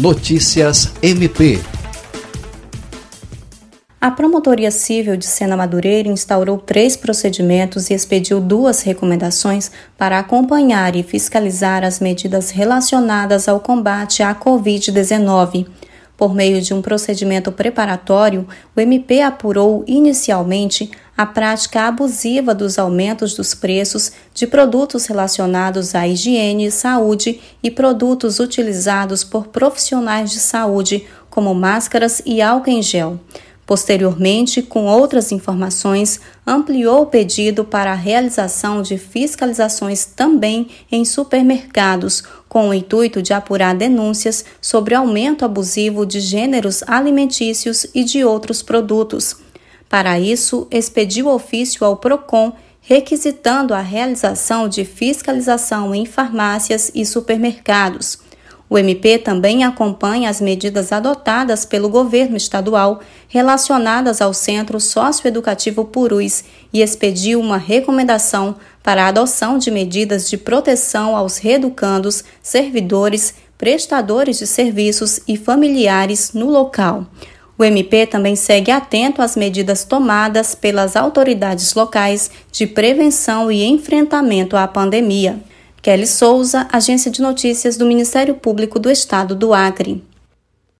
Notícias MP. A Promotoria Civil de Sena Madureira instaurou três procedimentos e expediu duas recomendações para acompanhar e fiscalizar as medidas relacionadas ao combate à Covid-19. Por meio de um procedimento preparatório, o MP apurou inicialmente a prática abusiva dos aumentos dos preços de produtos relacionados à higiene e saúde e produtos utilizados por profissionais de saúde, como máscaras e álcool em gel. Posteriormente, com outras informações, ampliou o pedido para a realização de fiscalizações também em supermercados, com o intuito de apurar denúncias sobre aumento abusivo de gêneros alimentícios e de outros produtos. Para isso, expediu ofício ao PROCON requisitando a realização de fiscalização em farmácias e supermercados. O MP também acompanha as medidas adotadas pelo governo estadual relacionadas ao Centro Socioeducativo Purus e expediu uma recomendação para a adoção de medidas de proteção aos reeducandos, servidores, prestadores de serviços e familiares no local. O MP também segue atento às medidas tomadas pelas autoridades locais de prevenção e enfrentamento à pandemia. Kelly Souza, Agência de Notícias do Ministério Público do Estado do Acre.